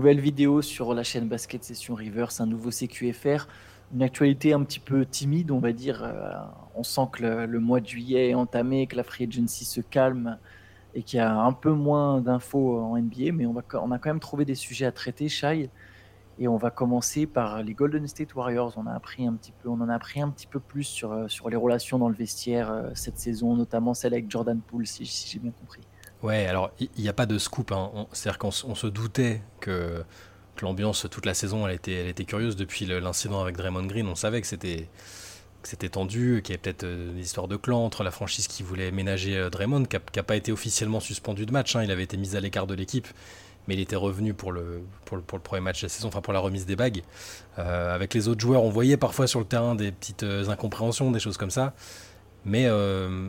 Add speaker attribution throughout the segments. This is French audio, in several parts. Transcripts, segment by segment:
Speaker 1: nouvelle vidéo sur la chaîne Basket Session Reverse, un nouveau CQFR, une actualité un petit peu timide, on va dire. Euh, on sent que le, mois de juillet est entamé, que la free agency se calme et qu'il y a un peu moins d'infos en NBA, mais on, a quand même trouvé des sujets à traiter, Shai. Et on va commencer par les Golden State Warriors. On, a appris un petit peu, on en a appris un petit peu plus sur, euh, les relations dans le vestiaire euh, cette saison, notamment celle avec Jordan Poole, si, j'ai bien compris.
Speaker 2: Ouais, alors il n'y a pas de scoop. Hein. C'est-à-dire qu'on se doutait que, l'ambiance toute la saison, elle était, elle était curieuse depuis l'incident avec Draymond Green. On savait que c'était c'était tendu, qu'il y avait peut-être euh, des histoires de clan entre la franchise qui voulait ménager Draymond, qui n'a pas été officiellement suspendu de match. Hein. Il avait été mis à l'écart de l'équipe mais il était revenu pour le, pour le, premier match de la saison, enfin pour la remise des bagues. Euh, avec les autres joueurs, on voyait parfois sur le terrain des petites euh, incompréhensions, des choses comme ça. Mais euh,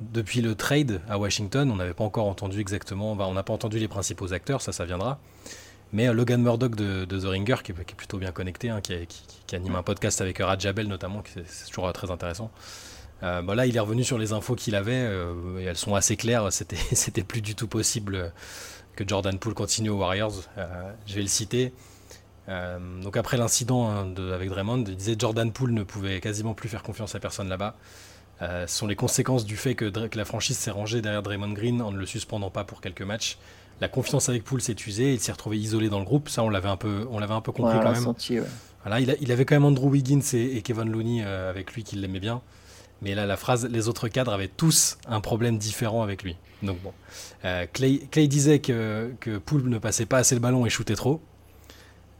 Speaker 2: depuis le trade à Washington, on n'avait pas encore entendu exactement, on n'a pas entendu les principaux acteurs, ça, ça viendra. Mais Logan Murdoch de, The Ringer, qui est, plutôt bien connecté, hein, qui, anime un podcast avec Rad Jabel notamment, c'est toujours très intéressant. Euh, bah là, il est revenu sur les infos qu'il avait, et elles sont assez claires. C'était plus du tout possible que Jordan Poole continue aux Warriors. Euh, je vais le citer. Euh, donc après l'incident hein, avec Draymond, il disait Jordan Poole ne pouvait quasiment plus faire confiance à personne là-bas. Euh, sont les conséquences du fait que, la franchise s'est rangée derrière Draymond Green en ne le suspendant pas pour quelques matchs. La confiance avec Poole s'est usée, il s'est retrouvé isolé dans le groupe. Ça, on l'avait un peu, on l'avait un peu compris quand même. voilà, il, avait quand même Andrew Wiggins et, Kevin Looney avec lui qui l'aimait bien. Mais là, la phrase, les autres cadres avaient tous un problème différent avec lui. Donc bon. Euh, Clay, disait que, que Poole ne passait pas assez le ballon et shootait trop.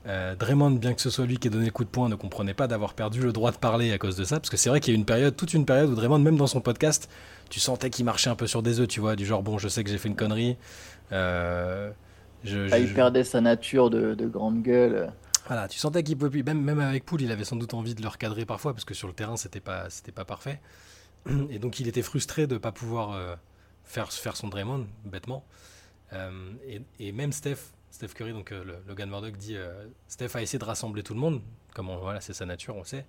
Speaker 2: Euh, Draymond, bien que ce soit lui qui ait donné le coup de poing, ne comprenait pas d'avoir perdu le droit de parler à cause de ça. Parce que c'est vrai qu'il y a eu une période, toute une période où Draymond, même dans son podcast, tu sentais qu'il marchait un peu sur des œufs, tu vois, du genre, bon, je sais que j'ai fait une connerie.
Speaker 1: Euh, ah, il perdait sa nature de, de grande gueule.
Speaker 2: Voilà, tu sentais qu'il pouvait plus. Même, même avec Poul, il avait sans doute envie de le recadrer parfois parce que sur le terrain, c'était pas, c'était pas parfait. Et donc, il était frustré de ne pas pouvoir euh, faire, faire son Draymond, bêtement. Euh, et, même Steph, Steph Curry, donc euh, le, Logan Murdoch dit Steph a essayé de rassembler tout le monde, comme voilà, c'est sa nature, on sait.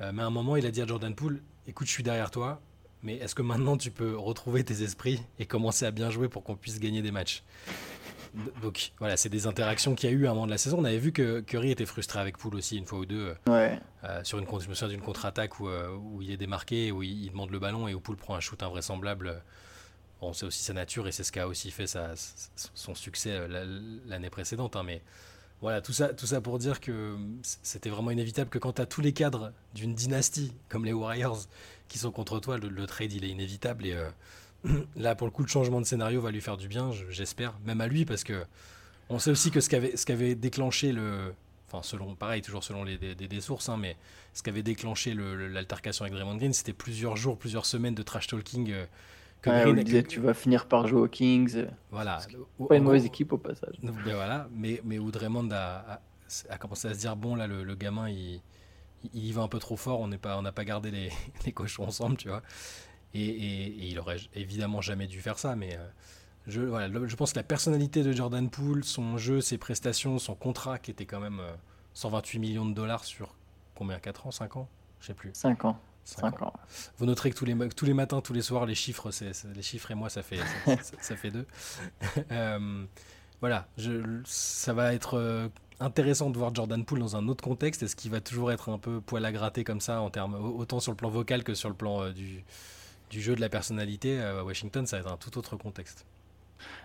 Speaker 2: mais à un moment, il a dit à Jordan Poole Écoute, je suis derrière toi, mais est-ce que maintenant tu peux retrouver tes esprits et commencer à bien jouer pour qu'on puisse gagner des matchs? Donc voilà, c'est des interactions qu'il y a eu à un moment de la saison. On avait vu que Curry était frustré avec Poole aussi une fois ou deux.
Speaker 1: Euh,
Speaker 2: euh, sur une, je me souviens d'une contre-attaque où, euh, où, il est démarqué, où il, demande le ballon et où Poole prend un shoot invraisemblable. Bon, c'est aussi sa nature et c'est ce qui a aussi fait son succès l'année précédente. Hein, mais voilà, tout ça, tout ça pour dire que c'était vraiment inévitable que quand tu as tous les cadres d'une dynastie comme les Warriors qui sont contre toi, le, trade il est inévitable et là, pour le coup, le changement de scénario va lui faire du bien, j'espère, même à lui, parce que on sait aussi que ce qu'avait, qu'avait déclenché le. Enfin, selon, pareil, toujours selon les, des, sources, hein, mais ce qu'avait déclenché l'altercation avec Draymond Green, c'était plusieurs jours, plusieurs semaines de trash talking. Euh,
Speaker 1: que Green, disait, tu vas finir par jouer aux Kings.
Speaker 2: Voilà.
Speaker 1: Pas une mauvaise équipe au passage.
Speaker 2: Ben voilà, mais, mais où Draymond a, a, commencé à se dire bon, là, le, gamin, il, il, y va un peu trop fort, on n'a pas, pas gardé les, les cochons ensemble, tu vois. Et, il aurait évidemment jamais dû faire ça, mais euh, je, voilà, je pense que la personnalité de Jordan Poole, son jeu, ses prestations, son contrat qui était quand même 128 euh, millions de dollars sur combien? 4 ans? 5 ans? Je sais plus.
Speaker 1: 5 ans. 5, ans.
Speaker 2: Vous noterez que tous les, tous les matins, tous les soirs, les chiffres, les chiffres et moi, ça fait, ça, fait deux. Euh, voilà, je, ça va être intéressant de voir Jordan Poole dans un autre contexte. Est-ce qu'il va toujours être un peu poil à gratter comme ça, en termes, autant sur le plan vocal que sur le plan du, du jeu de la personnalité euh, à Washington, ça va être un tout autre contexte.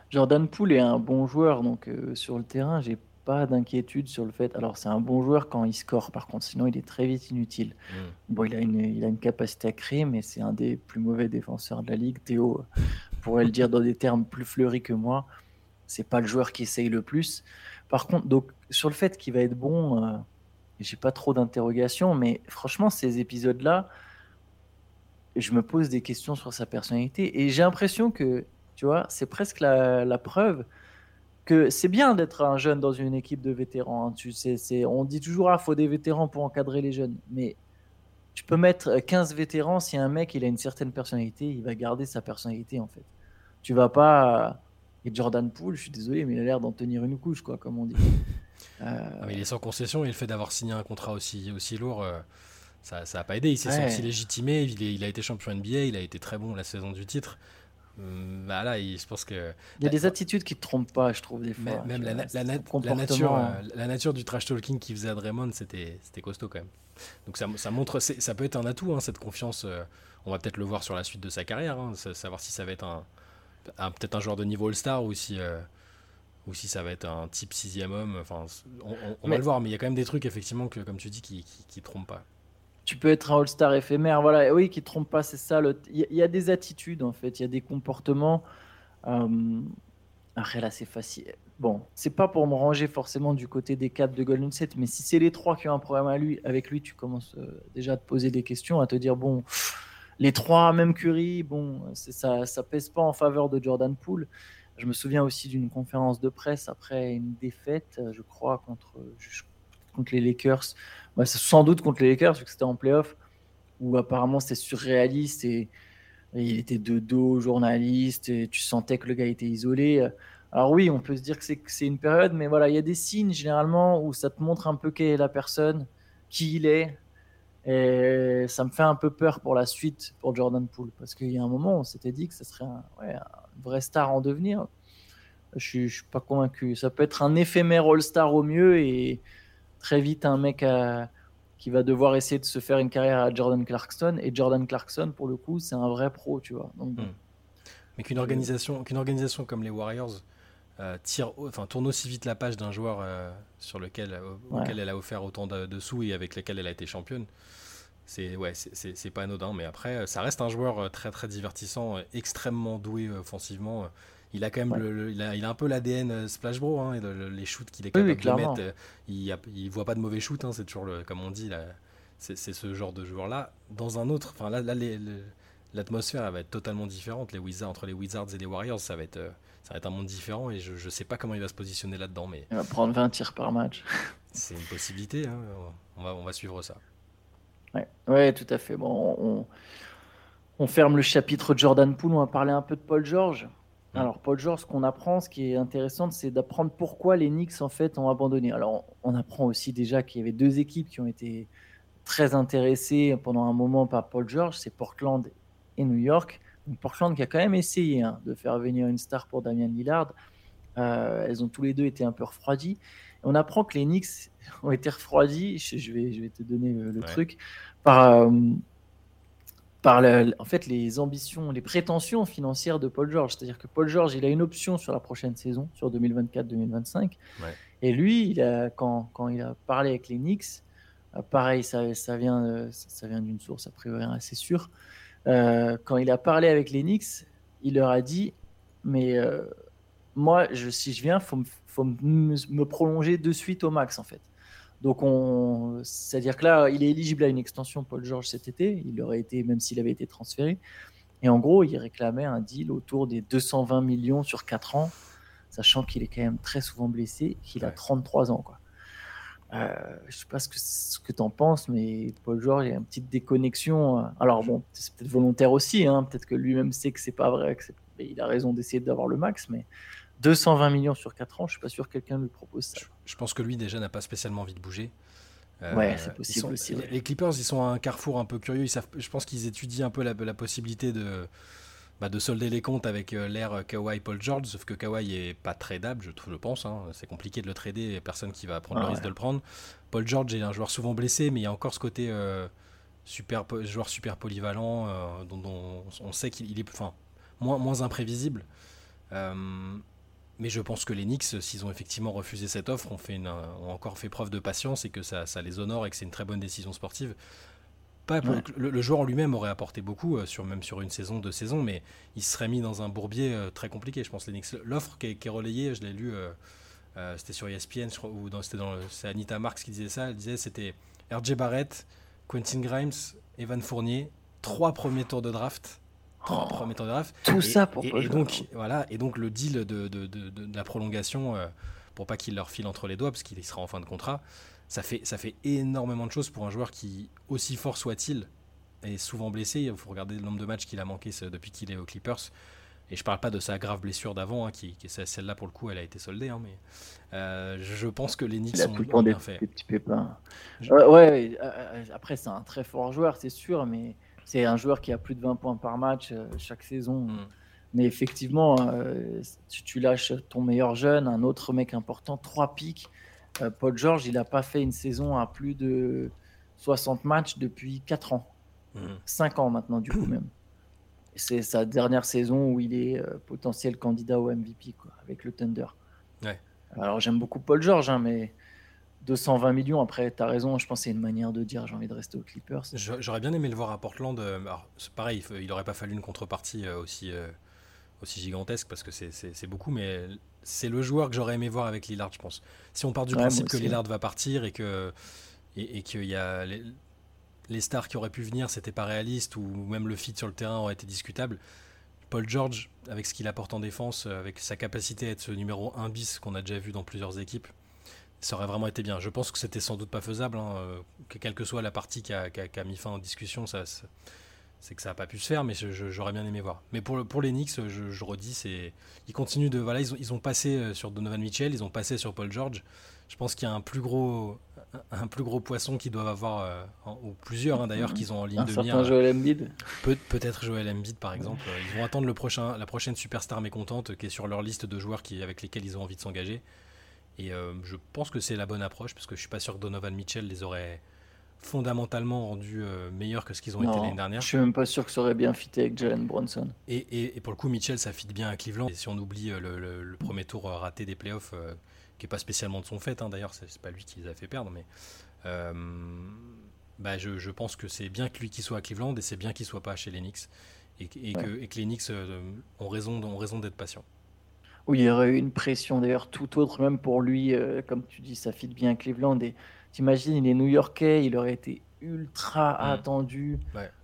Speaker 1: Jordan Poole est un bon joueur, donc euh, sur le terrain, j'ai pas d'inquiétude sur le fait. Alors, c'est un bon joueur quand il score, par contre, sinon il est très vite inutile. Hmm. Bon, il a, une, il a une capacité à créer, mais c'est un des plus mauvais défenseurs de la ligue. Théo pourrait le dire dans des termes plus fleuris que moi. C'est pas le joueur qui essaye le plus. Par contre, donc, sur le fait qu'il va être bon, euh, j'ai pas trop d'interrogations, mais franchement, ces épisodes-là, je me pose des questions sur sa personnalité. Et j'ai l'impression que, tu vois, c'est presque la, preuve que c'est bien d'être un jeune dans une équipe de vétérans. Hein. Tu sais, c'est, on dit toujours, ah, faut des vétérans pour encadrer les jeunes. Mais tu peux mettre 15 vétérans, si un mec, il a une certaine personnalité, il va garder sa personnalité, en fait. Tu vas pas... Et Jordan Poole, je suis désolé, mais il a l'air d'en tenir une couche, quoi, comme on dit.
Speaker 2: Euh... il est sans concession et le fait d'avoir signé un contrat aussi, aussi lourd... Euh, ça n'a pas aidé. Il s'est senti légitimé. Il, a été champion NBA. Il a été très bon la saison du titre. Bah là, je pense que.
Speaker 1: Il y a des attitudes qui te trompent pas, je trouve, des fois.
Speaker 2: Même, la, nature, euh, la nature du trash talking qu'il faisait à Draymond, c'était costaud quand même. Donc ça, ça montre, ça peut être un atout, hein, cette confiance. Euh, on va peut-être le voir sur la suite de sa carrière, hein, savoir si ça va être un, peut-être un joueur de niveau All-Star ou si. Euh, ou si ça va être un type sixième homme, enfin, on, va le voir, mais il y a quand même des trucs effectivement que, comme tu dis, qui, qui, trompent pas
Speaker 1: tu peux être un All-Star éphémère. Voilà, oui, qui ne trompe pas, c'est ça. Il y, a des attitudes, en fait, il y a des comportements. Euh... Après, là, c'est facile. Bon, c'est pas pour me ranger forcément du côté des caps de Golden State, mais si c'est les trois qui ont un problème à lui, avec lui, tu commences euh, déjà à te poser des questions, à te dire bon, les trois, même Curry, bon, ça, ça pèse pas en faveur de Jordan Poole. Je me souviens aussi d'une conférence de presse après une défaite, je crois, contre, contre les Lakers, bah, sans doute contre les Lakers, vu que c'était en playoff, où apparemment c'était surréaliste et, il était de dos journaliste et tu sentais que le gars était isolé. Alors oui, on peut se dire que c'est une période, mais voilà, il y a des signes généralement où ça te montre un peu qui est la personne, qui il est. Et ça me fait un peu peur pour la suite pour Jordan Poole, parce qu'il y a un moment, on s'était dit que ce serait un, vrai star en devenir. Je ne suis pas convaincu. Ça peut être un éphémère All-Star au mieux et, très vite un mec qui va devoir essayer de se faire une carrière à Jordan Clarkson. Et Jordan Clarkson, pour le coup, c'est un vrai pro, tu vois. Donc, hmm.
Speaker 2: Mais qu'une organisation, qu'une organisation comme les Warriors euh, tire, enfin, tourne aussi vite la page d'un joueur euh, sur lequel, euh, auquel elle a offert autant de, sous et avec lequel elle a été championne. C'est ouais, c'est pas anodin, mais après, ça reste un joueur très très divertissant, extrêmement doué offensivement il a quand même le, il, a, il, a, un peu l'ADN euh, Splash Bro, hein, les shoots qu'il est capable de mettre. Euh, il, il voit pas de mauvais shoots, hein, c'est toujours le, comme on dit, c'est ce genre de joueur-là. Dans un autre, enfin là, là l'atmosphère va être totalement différente. Les Wizards, entre les Wizards et les Warriors, ça va être, euh, ça va être un monde différent et je, je sais pas comment il va se positionner là-dedans. Mais
Speaker 1: il va prendre 20 tirs par match.
Speaker 2: c'est une possibilité, hein, on, va, on va suivre ça.
Speaker 1: Ouais, ouais tout à fait. Bon, on, on ferme le chapitre Jordan Poole, on va parler un peu de Paul George. Mm. Alors, Paul George, ce qu'on apprend, ce qui est intéressant, c'est d'apprendre pourquoi les Knicks en fait ont abandonné. Alors, on apprend aussi déjà qu'il y avait deux équipes qui ont été très intéressées pendant un moment par Paul George, c'est Portland et New York. Portland qui a quand même essayé hein, de faire venir une star pour Damian Lillard. Euh, elles ont tous les deux été un peu refroidies. on apprend que les Knicks ont été refroidis. Je, vais, je vais te donner le, truc par. Euh, par en fait les ambitions, les prétentions financières de Paul George. C'est-à-dire que Paul George, il a une option sur la prochaine saison, sur 2024-2025. Et lui, il a, quand, quand, il a parlé avec les Knicks, euh, pareil, ça, ça vient, euh, ça vient d'une source a priori assez sûre. Euh, quand il a parlé avec les Knicks, il leur a dit, mais moi, je, si je viens, faut, faut me prolonger de suite au max en fait. Donc, on... c'est-à-dire que là, il est éligible à une extension, Paul George, cet été. Il aurait été, même s'il avait été transféré. Et en gros, il réclamait un deal autour des 220 millions sur 4 ans, sachant qu'il est quand même très souvent blessé, qu'il a 33 ans. Quoi. Euh, je ne sais pas ce que, ce que tu en penses, mais Paul George, il y a une petite déconnexion. Alors, bon, c'est peut-être volontaire aussi. Hein. Peut-être que lui-même sait que c'est pas vrai. Que il a raison d'essayer d'avoir le max, mais 220 millions sur 4 ans, je suis pas sûr que quelqu'un lui propose ça.
Speaker 2: Je, pense que lui déjà n'a pas spécialement envie de bouger.
Speaker 1: Euh, ouais, c'est possible aussi.
Speaker 2: Les Clippers, ils sont à un carrefour un peu curieux. Ils savent, je pense qu'ils étudient un peu la, possibilité de, bah, de solder les comptes avec euh, l'ère Kawhi Paul George, sauf que Kawhi est pas tradable, je, trouve, je pense. Hein. C'est compliqué de le trader, il n'y a personne qui va prendre le risque de le prendre. Paul George est un joueur souvent blessé, mais il y a encore ce côté euh, super, joueur super polyvalent, dont, on sait qu'il est enfin, moins, moins imprévisible. Mais je pense que les Knicks, s'ils ont effectivement refusé cette offre, ont, fait une, ont encore fait preuve de patience et que ça, ça les honore et que c'est une très bonne décision sportive. Pas le, joueur en lui-même aurait apporté beaucoup, euh, sur, même sur une saison, deux saisons, mais il serait mis dans un bourbier euh, très compliqué, je pense. Les Knicks. L'offre qui, est relayée, je l'ai lu, euh, c'était sur ESPN, ou c'était dans c'est Anita Marks qui disait ça. Elle disait c'était RJ Barrett, Quentin Grimes, Evan Fournier, trois premiers tours de draft
Speaker 1: tout ça pour
Speaker 2: et, donc voilà et donc le deal de, de, de, la prolongation euh, pour pas qu'il leur file entre les doigts parce qu'il sera en fin de contrat ça fait ça fait énormément de choses pour un joueur qui aussi fort soit-il est souvent blessé. Il faut regarder le nombre de matchs qu'il a manqué depuis qu'il est aux Clippers. Et je parle pas de sa grave blessure d'avant, hein, qui, qui celle-là pour le coup, elle a été soldée, hein, mais euh, je pense que les Knicks
Speaker 1: tout le temps des, petits pépins. Euh, ouais, après c'est un très fort joueur, c'est sûr, mais c'est un joueur qui a plus de 20 points par match euh, chaque saison. Mm. Mais effectivement, tu, lâches ton meilleur jeune, un autre mec important, trois pics. Paul George, il n'a pas fait une saison à plus de 60 matchs depuis 4 ans. 5 mmh. ans maintenant, du coup, même. C'est sa dernière saison où il est potentiel candidat au MVP quoi, avec le Thunder. Alors j'aime beaucoup Paul George, hein, mais 220 millions, après, tu as raison, je pense que c'est une manière de dire j'ai envie de rester aux Clippers.
Speaker 2: J'aurais bien aimé le voir à Portland. c'est pareil, il n'aurait pas fallu une contrepartie aussi aussi gigantesque parce que c'est beaucoup, mais c'est le joueur que j'aurais aimé voir avec Lillard, je pense. Si on part du principe que Lillard va partir et que et, qu'il y a les, stars qui auraient pu venir, c'était pas réaliste ou même le fit sur le terrain aurait été discutable. Paul George, avec ce qu'il apporte en défense, avec sa capacité à être ce numéro 1 bis qu'on a déjà vu dans plusieurs équipes, ça aurait vraiment été bien. Je pense que c'était sans doute pas faisable, hein, euh, que quelle que soit la partie qui a, mis fin en discussion, ça c'est que ça n'a pas pu se faire, mais j'aurais bien aimé voir. Mais pour, pour les Knicks, je, redis, c'est ils continuent de voilà, ils ont, ils ont passé euh, sur Donovan Mitchell, ils ont passé sur Paul George. Je pense qu'il y a un plus gros un plus gros poisson qu'ils doivent avoir euh, ou plusieurs hein, d'ailleurs qu'ils ont en ligne de mire.
Speaker 1: Joel Embiid.
Speaker 2: Peut, peut-être Joel Embiid par exemple. Ils vont attendre le prochain la prochaine superstar mécontente qui est sur leur liste de joueurs qui avec lesquels ils ont envie de s'engager. Et euh, je pense que c'est la bonne approche parce que je suis pas sûr que Donovan Mitchell les aurait fondamentalement rendus euh, meilleurs que ce qu'ils ont été l'année dernière.
Speaker 1: Je suis même pas sûr que ça aurait bien fité avec Jalen Bronson.
Speaker 2: Et, et, pour le coup, Mitchell, ça fit bien à Cleveland. Et si on oublie euh, le, premier tour raté des playoffs, qui est pas spécialement de son fait, hein, d'ailleurs, c'est pas lui qui les a fait perdre, mais bah, je, je, pense que c'est bien que lui qui soit à Cleveland et c'est bien qu'il soit pas chez les Knicks. Et, et que, et que, les Knicks ont raison, ont raison d'être patients.
Speaker 1: Oui, il y aurait eu une pression d'ailleurs tout autre, même pour lui, euh, comme tu dis, ça fit bien Cleveland. Et t'imagines, il est New-Yorkais, il aurait été ultra mm. attendu.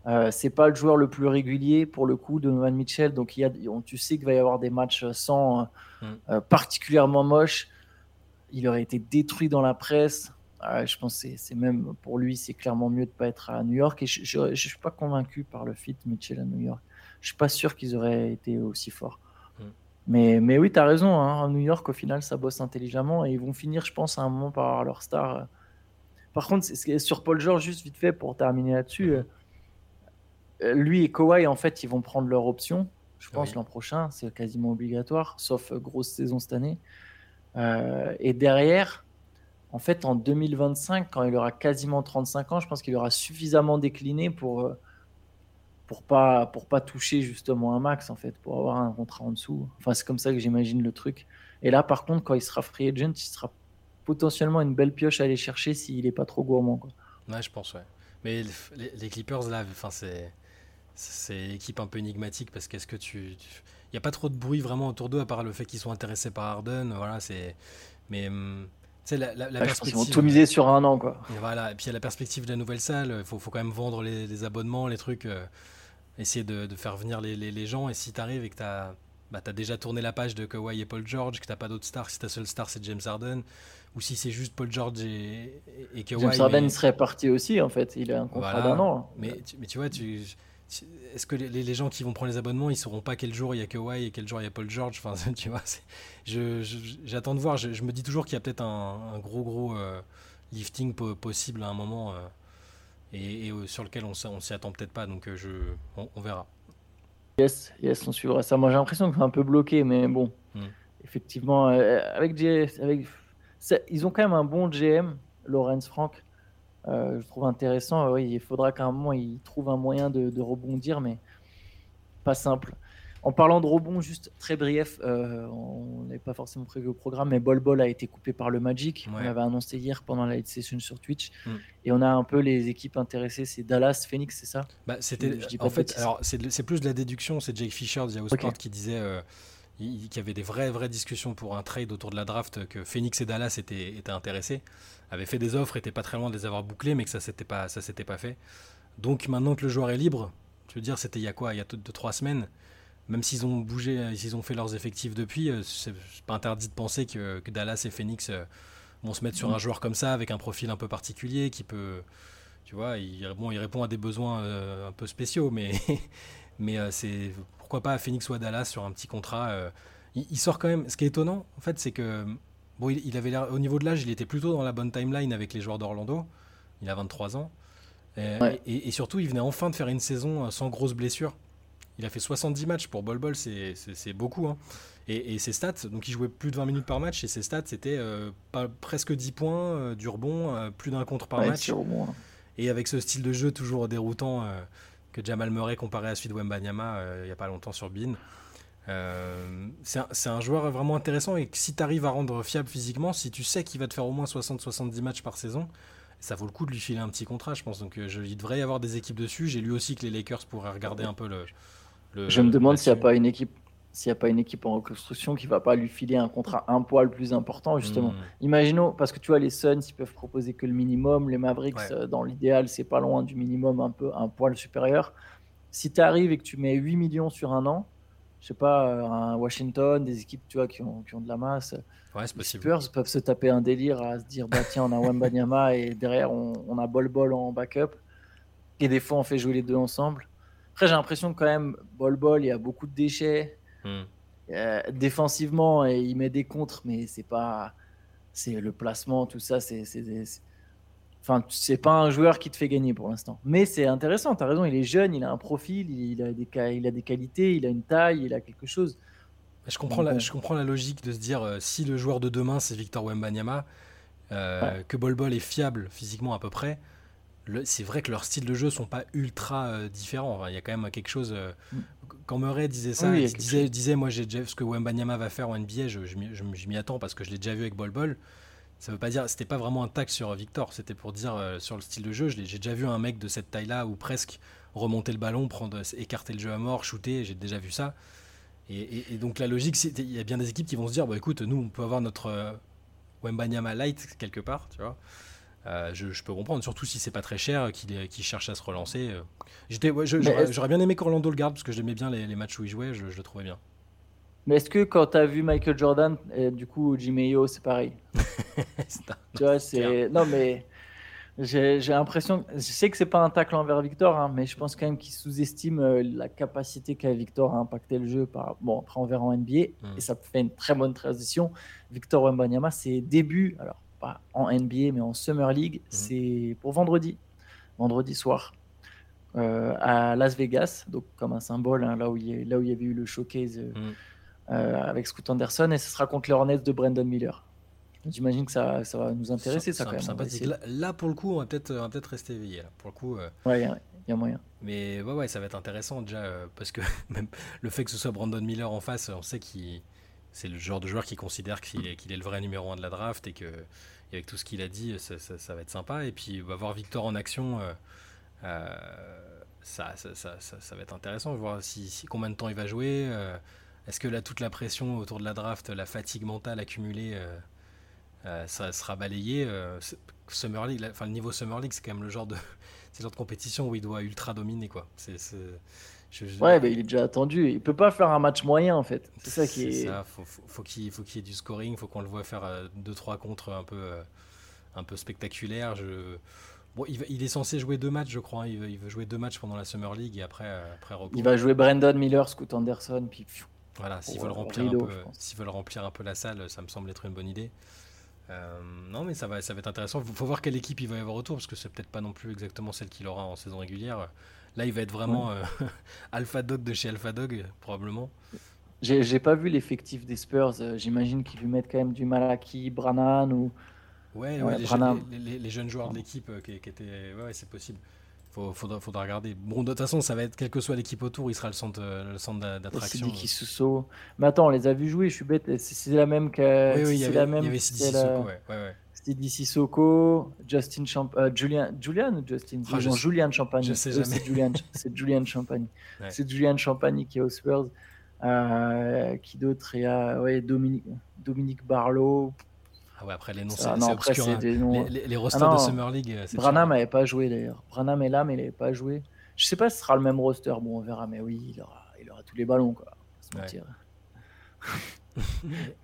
Speaker 1: Euh, c'est pas le joueur le plus régulier pour le coup de Novan Mitchell, donc il y a, tu sais qu'il va y avoir des matchs sans mm. euh, particulièrement moches. Il aurait été détruit dans la presse. je pense que c'est même pour lui, c'est clairement mieux de pas être à New York. Et je, ne suis pas convaincu par le fit Mitchell à New York. Je suis pas sûr qu'ils auraient été aussi forts. Mais, mais oui, tu as raison. Hein. New York, au final, ça bosse intelligemment et ils vont finir, je pense, à un moment par avoir leur star. Par contre, sur Paul George, juste vite fait pour terminer là-dessus, euh, lui et Kawhi, en fait, ils vont prendre leur option. Je pense l'an prochain, c'est quasiment obligatoire, sauf euh, grosse saison cette année. Euh, et derrière, en fait, en 2025, quand il aura quasiment 35 ans, je pense qu'il aura suffisamment décliné pour pour pas pour pas toucher justement un max en fait, pour avoir un contrat en dessous. Enfin, c'est comme ça que j'imagine le truc. Et là, par contre, quand il sera free agent, il sera potentiellement une belle pioche à aller chercher s'il est pas trop gourmand. Quoi.
Speaker 2: Ouais, je pense, ouais. Mais les, Clippers, là, enfin, c'est c'est équipe un peu énigmatique parce qu'est-ce que tu, il y a pas trop de bruit vraiment autour d'eux à part le fait qu'ils sont intéressés par Harden. Voilà, c'est mais hum, tu la, la,
Speaker 1: perspective. Ils vont tout miser sur un an, quoi.
Speaker 2: Et voilà, et puis il y a la perspective de la nouvelle salle. Il faut, faut, quand même vendre les, les abonnements, les trucs. Euh, essayer de, faire venir les, gens. Et si tu arrives et que tu as, bah, déjà tourné la page de Kawhi et Paul George, que tu pas d'autres stars, si ta seule star c'est James Harden, ou si c'est juste Paul George et, et Kawhi.
Speaker 1: James Harden serait parti aussi en fait, il a un contrat d'un an.
Speaker 2: Mais, mais tu vois, tu, est-ce que les, gens qui vont prendre les abonnements, ils sauront pas quel jour il y a Kawhi et quel jour il y a Paul George? Enfin, tu vois, j'attends de voir. Je, me dis toujours qu'il y a peut-être un, gros gros euh, lifting possible à un moment. Euh, et, euh, sur lequel on, on s'y attend peut-être pas. Donc euh, je, on, verra.
Speaker 1: Yes, yes, on suivra ça. Moi j'ai l'impression que c'est un peu bloqué, mais bon, hmm. effectivement, euh, avec, ils ont quand même un bon GM, Lorenz Frank. je trouve intéressant. oui, il faudra qu'à un moment il trouve un moyen de, de rebondir, mais pas simple. En parlant de rebond, juste très brief, euh, on n'avait pas forcément prévu au programme, mais Bol Bol a été coupé par le Magic. On l'avait annoncé hier pendant la session sur Twitch. Mm. Et on a un peu les équipes intéressées, c'est Dallas, Phoenix, c'est ça?
Speaker 2: Bah, C'était, En fait, alors c'est, plus de la déduction, c'est Jake Fisher de Yahoo qui disait euh, qu'il y avait des vraies, vraies discussions pour un trade autour de la draft, que Phoenix et Dallas étaient, étaient intéressés, avaient fait des offres, étaient pas très loin de les avoir bouclées, mais que ça s'était pas, ça s'était pas fait. Donc maintenant que le joueur est libre, je veux dire, c'était il y a quoi? Il y a 2-3 semaines même s'ils ont bougé, euh, s'ils ont fait leurs effectifs depuis, euh, c'est pas interdit de penser que, Dallas et Phoenix euh, vont se mettre sur un mm. joueur comme ça avec un profil un peu particulier qui peut, tu vois, il, bon, il répond à des besoins un peu spéciaux, mais, mais c'est pourquoi pas à Phoenix ou à Dallas sur un petit contrat. Il, sort quand même. Ce qui est étonnant, en fait, c'est que bon, il, avait l'air au niveau de l'âge, il était plutôt dans la bonne timeline avec les joueurs d'Orlando. Il a 23 ans. Et, et, surtout, il venait enfin de faire une saison sans grosse blessure Il a fait 70 matchs pour Bol Bol, c'est beaucoup. Hein. Et, ses stats, donc il jouait plus de 20 minutes par match, et ses stats c'était pas, presque 10 points, du rebond, plus d'un contre par match. Et avec ce style de jeu toujours déroutant que Jamal Murray comparé à celui de Wembanyama il n'y a pas longtemps sur Bean. Euh, c'est un, joueur vraiment intéressant et si tu arrives à rendre fiable physiquement, si tu sais qu'il va te faire au moins 60-70 matchs par saison, ça vaut le coup de lui filer un petit contrat, je pense. Donc euh, je, il devrait y avoir des équipes dessus. J'ai lu aussi que les Lakers pourraient regarder un peu le.
Speaker 1: Je me demande s'il n'y a pas une équipe. S'il n'y a pas une équipe en reconstruction qui va pas lui filer un contrat un poil plus important, justement. Hmm. Imaginons, parce que tu vois, les Suns, ils peuvent proposer que le minimum. Les Mavericks, euh, dans l'idéal, c'est pas loin du minimum, un peu un poil supérieur. Si tu arrives et que tu mets 8 millions sur un an, je sais pas, euh, un Washington, des équipes tu vois, qui, ont, qui ont de la masse.
Speaker 2: Ouais, possible.
Speaker 1: Spurs peuvent se taper un délire à se dire bah tiens, on a Wembanyama et derrière on, on, a Bol Bol en backup. Et des fois, on fait jouer les deux ensemble. Après, j'ai l'impression que quand même, Bol Bol, il y a beaucoup de déchets. Hmm. Euh, défensivement, et il met des contres, mais c'est pas. C'est le placement, tout ça, c'est Enfin, c'est pas un joueur qui te fait gagner pour l'instant. Mais c'est intéressant, tu as raison, il est jeune, il a un profil, il a, des, il a des qualités, il a une taille, il a quelque chose.
Speaker 2: Je comprends, la, je comprends la logique de se dire euh, si le joueur de demain c'est Victor Wembanyama, euh, que Bol Bol est fiable physiquement à peu près, c'est vrai que leurs styles de jeu sont pas ultra euh, différents. Il y a quand même quelque chose. Mm. Quand Murray disait ça, il disait, disait, Moi, j'ai déjà ce que Wembanyama va faire en NBA, je, je, je m'y attends parce que je l'ai déjà vu avec Bol Bol ça veut pas dire, c'était pas vraiment un tac sur Victor, c'était pour dire euh, sur le style de jeu. J'ai déjà vu un mec de cette taille-là ou presque remonter le ballon, prendre, écarter le jeu à mort, shooter. J'ai déjà vu ça. Et, donc la logique, il y a bien des équipes qui vont se dire, bah écoute, nous on peut avoir notre euh, Wembanyama light quelque part, tu vois. Euh, je, peux comprendre, surtout si c'est pas très cher, qu'il cherche à se relancer. J'étais, j'aurais bien aimé qu'Orlando le garde parce que j'aimais bien les, matchs où il jouait, je, je le trouvais bien.
Speaker 1: Mais est-ce que quand tu as vu Michael Jordan, et du coup Jimmy c'est pareil? Tu vois, c'est. Non, mais j'ai l'impression. Je sais que c'est pas un tacle envers Victor, hein, mais je pense quand même qu'il sous-estime euh, la capacité qu'a Victor à impacter le jeu. Par... Bon, après, on verra en NBA, hmm. et ça fait une très bonne transition. Victor Wembanyama, ses débuts, alors pas en NBA, mais en Summer League, hmm. c'est pour vendredi, vendredi soir. Euh, à Las Vegas, donc comme un symbole, hein, là, où il y, là où il y avait eu le showcase euh, hmm. Euh, avec Scoot Anderson et ce sera contre les Hornets de Brandon Miller. J'imagine que ça, ça, va nous intéresser, ça, quand même.
Speaker 2: Là, pour le coup, on va peut-être peut rester éveillé. Pour le coup,
Speaker 1: ouais, il y, a moyen.
Speaker 2: Mais ouais, ouais, ça va être intéressant déjà, parce que même le fait que ce soit Brandon Miller en face, on sait qu'il c'est le genre de joueur qui considère qu'il est, le vrai numéro 1 de la draft et que avec tout ce qu'il a dit, ça, va être sympa. Et puis, va voir Victor en action. ça, ça, va être intéressant, voir si, si, combien de temps il va jouer. Est-ce que là, toute la pression autour de la draft, la fatigue mentale accumulée, euh, euh, ça sera balayé euh, Summer League, enfin le niveau Summer League, c'est quand même le genre de, compétition où il doit ultra dominer quoi.
Speaker 1: Ouais, bah, il est déjà attendu. Il peut pas faire un match moyen en fait. C'est ça qui est. Ça.
Speaker 2: Faut, faut, qu'il faut qu'il y ait du scoring. Faut qu'on le voit faire 2-3 contre un peu, un peu spectaculaire. Je... Bon, il, est censé jouer deux matchs, je crois. Hein. Il veut, il veut, jouer deux matchs pendant la Summer League et après, après
Speaker 1: Il va jouer Brandon Miller, Scoot Anderson, puis
Speaker 2: voilà, s'ils veulent, remplir un peu, veulent remplir un peu la salle, ça me semble être une bonne idée. Euh, non, mais ça va, ça va être intéressant. Il faut voir quelle équipe il va y avoir autour, parce que c'est peut-être pas non plus exactement celle qu'il aura en saison régulière. Là, il va être vraiment euh, Alpha Dog de chez Alpha Dog, probablement.
Speaker 1: J'ai pas vu l'effectif des Spurs. Euh, j'imagine qu'ils lui mettent quand même du Malaki, Brannan ou?
Speaker 2: Ouais, ouais, les, jeunes, les, jeunes, joueurs de l'équipe qui, qui, étaient. Ouais, c'est possible. Faut, faudra, faudra, regarder. Bon, de toute façon, ça va être, quelle que soit l'équipe autour, il sera le centre, le centre d'attraction.
Speaker 1: Sissoko. Mais attends, on les a vus jouer, je suis bête. C'est la même que.
Speaker 2: Oui, oui, il y, avait, Sidi Sissoko, ouais. ouais, ouais.
Speaker 1: Sidi Sissoko, Justin Champ euh, Julian, Julian ou Justin? Oh, Julian Champagne.
Speaker 2: Je sais jamais.
Speaker 1: C'est Julian, Julian Champagne. C'est Julian Champagne qui est au Spurs. Euh, qui d'autre? Il y a ouais, Dominique, Dominique Barlow.
Speaker 2: Ah ouais, après les noms, c'est obscur. Hein. Les, les, rosters ah de Summer League. Euh,
Speaker 1: Branham n'avait pas joué d'ailleurs. Branham est là, mais il n'avait pas joué. Je sais pas si ce sera le même roster. Bon, on verra, mais oui, il aura, il aura tous les ballons. Quoi. Ouais.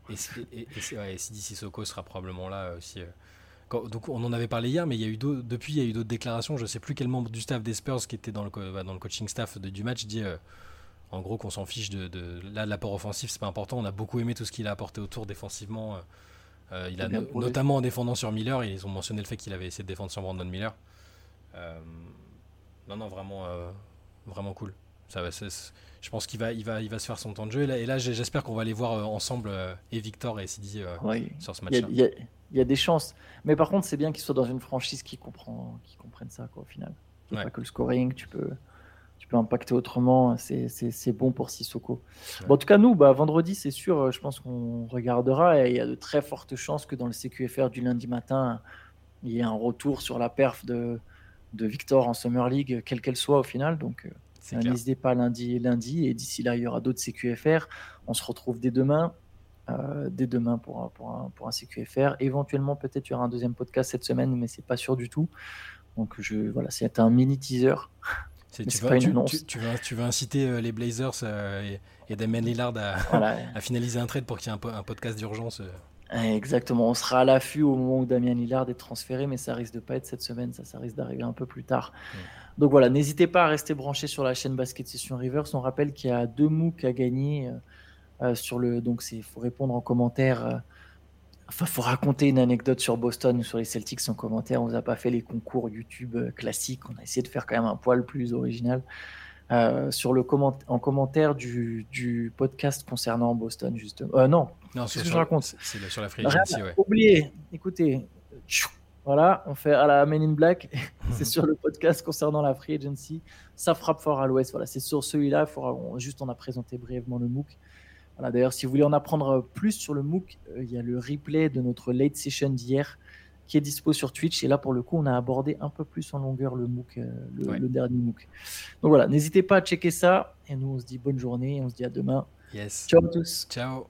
Speaker 2: et, et, et, ouais, Sissoko sera probablement là aussi. Euh. donc on en avait parlé hier, mais il y a eu depuis il y a eu d'autres déclarations. Je ne sais plus quel membre du staff des Spurs qui était dans le, bah, dans le coaching staff de, du match dit euh, en gros qu'on s'en fiche de, de là l'apport offensif c'est pas important. On a beaucoup aimé tout ce qu'il a apporté autour défensivement. Euh, il a notamment en défendant sur Miller, ils ont mentionné le fait qu'il avait essayé de défendre sur Brandon Miller. Euh, non, non, vraiment, euh, vraiment cool. Ça va, je pense qu'il va, il va, il va se faire son temps de jeu. Et là, j'espère qu'on va aller voir ensemble et Victor et Sidi sur ce match-là.
Speaker 1: Il y, a des chances. Mais par contre, c'est bien qu'il soit dans une franchise qui, comprend, qui comprenne ça, quoi, au final. Pas que le scoring, tu peux, tu peux impacter autrement. C'est bon pour Sissoko. Bon, en tout cas, nous, bah, vendredi, c'est sûr, je pense qu'on regardera. Et il y a de très fortes chances que dans le CQFR du lundi matin, il y ait un retour sur la perf de, de Victor en Summer League, quelle qu'elle soit au final. Donc, euh, n'hésitez pas lundi, lundi. Et d'ici là, il y aura d'autres CQFR. On se retrouve dès demain. Euh, dès demain pour un, pour, un, pour un CQFR. Éventuellement, peut-être il y aura un deuxième podcast cette semaine, mais c'est pas sûr du tout. Donc je, voilà, c'est un mini teaser.
Speaker 2: Tu veux, tu, tu, tu, veux, inciter euh, les Blazers euh, et, Damien Lillard à, à, finaliser un trade pour qu'il y ait un, un podcast d'urgence
Speaker 1: Exactement, on sera à l'affût au moment où Damien Lillard est transféré, mais ça risque de pas être cette semaine, ça, ça risque d'arriver un peu plus tard. Donc voilà, n'hésitez pas à rester branché sur la chaîne Basket Session Rivers. On rappelle qu'il y a deux MOOC à gagner. Euh, sur le, donc il faut répondre en commentaire. Euh, enfin, faut raconter une anecdote sur Boston ou sur les Celtics en commentaire. On n'a pas fait les concours YouTube euh, classiques. On a essayé de faire quand même un poil plus original. sur le comment en commentaire du, du, podcast concernant Boston, justement. non,
Speaker 2: non c'est ce que je raconte. C'est sur la free ouais.
Speaker 1: Oubliez, écoutez, voilà, on fait à la Men in Black. c'est sur le podcast concernant la free agency. Ça frappe fort à l'ouest. Voilà, c'est sur celui-là. Juste, on a présenté brièvement le MOOC. D'ailleurs, si vous voulez en apprendre plus sur le MOOC, euh, il y a le replay de notre late session d'hier qui est dispo sur Twitch. Et là, pour le coup, on a abordé un peu plus en longueur le MOOC, euh, le, dernier MOOC. Donc voilà, n'hésitez pas à checker ça. Et nous, on se dit bonne journée. on se dit à demain.
Speaker 2: Yes.
Speaker 1: Ciao à tous.
Speaker 2: Ciao.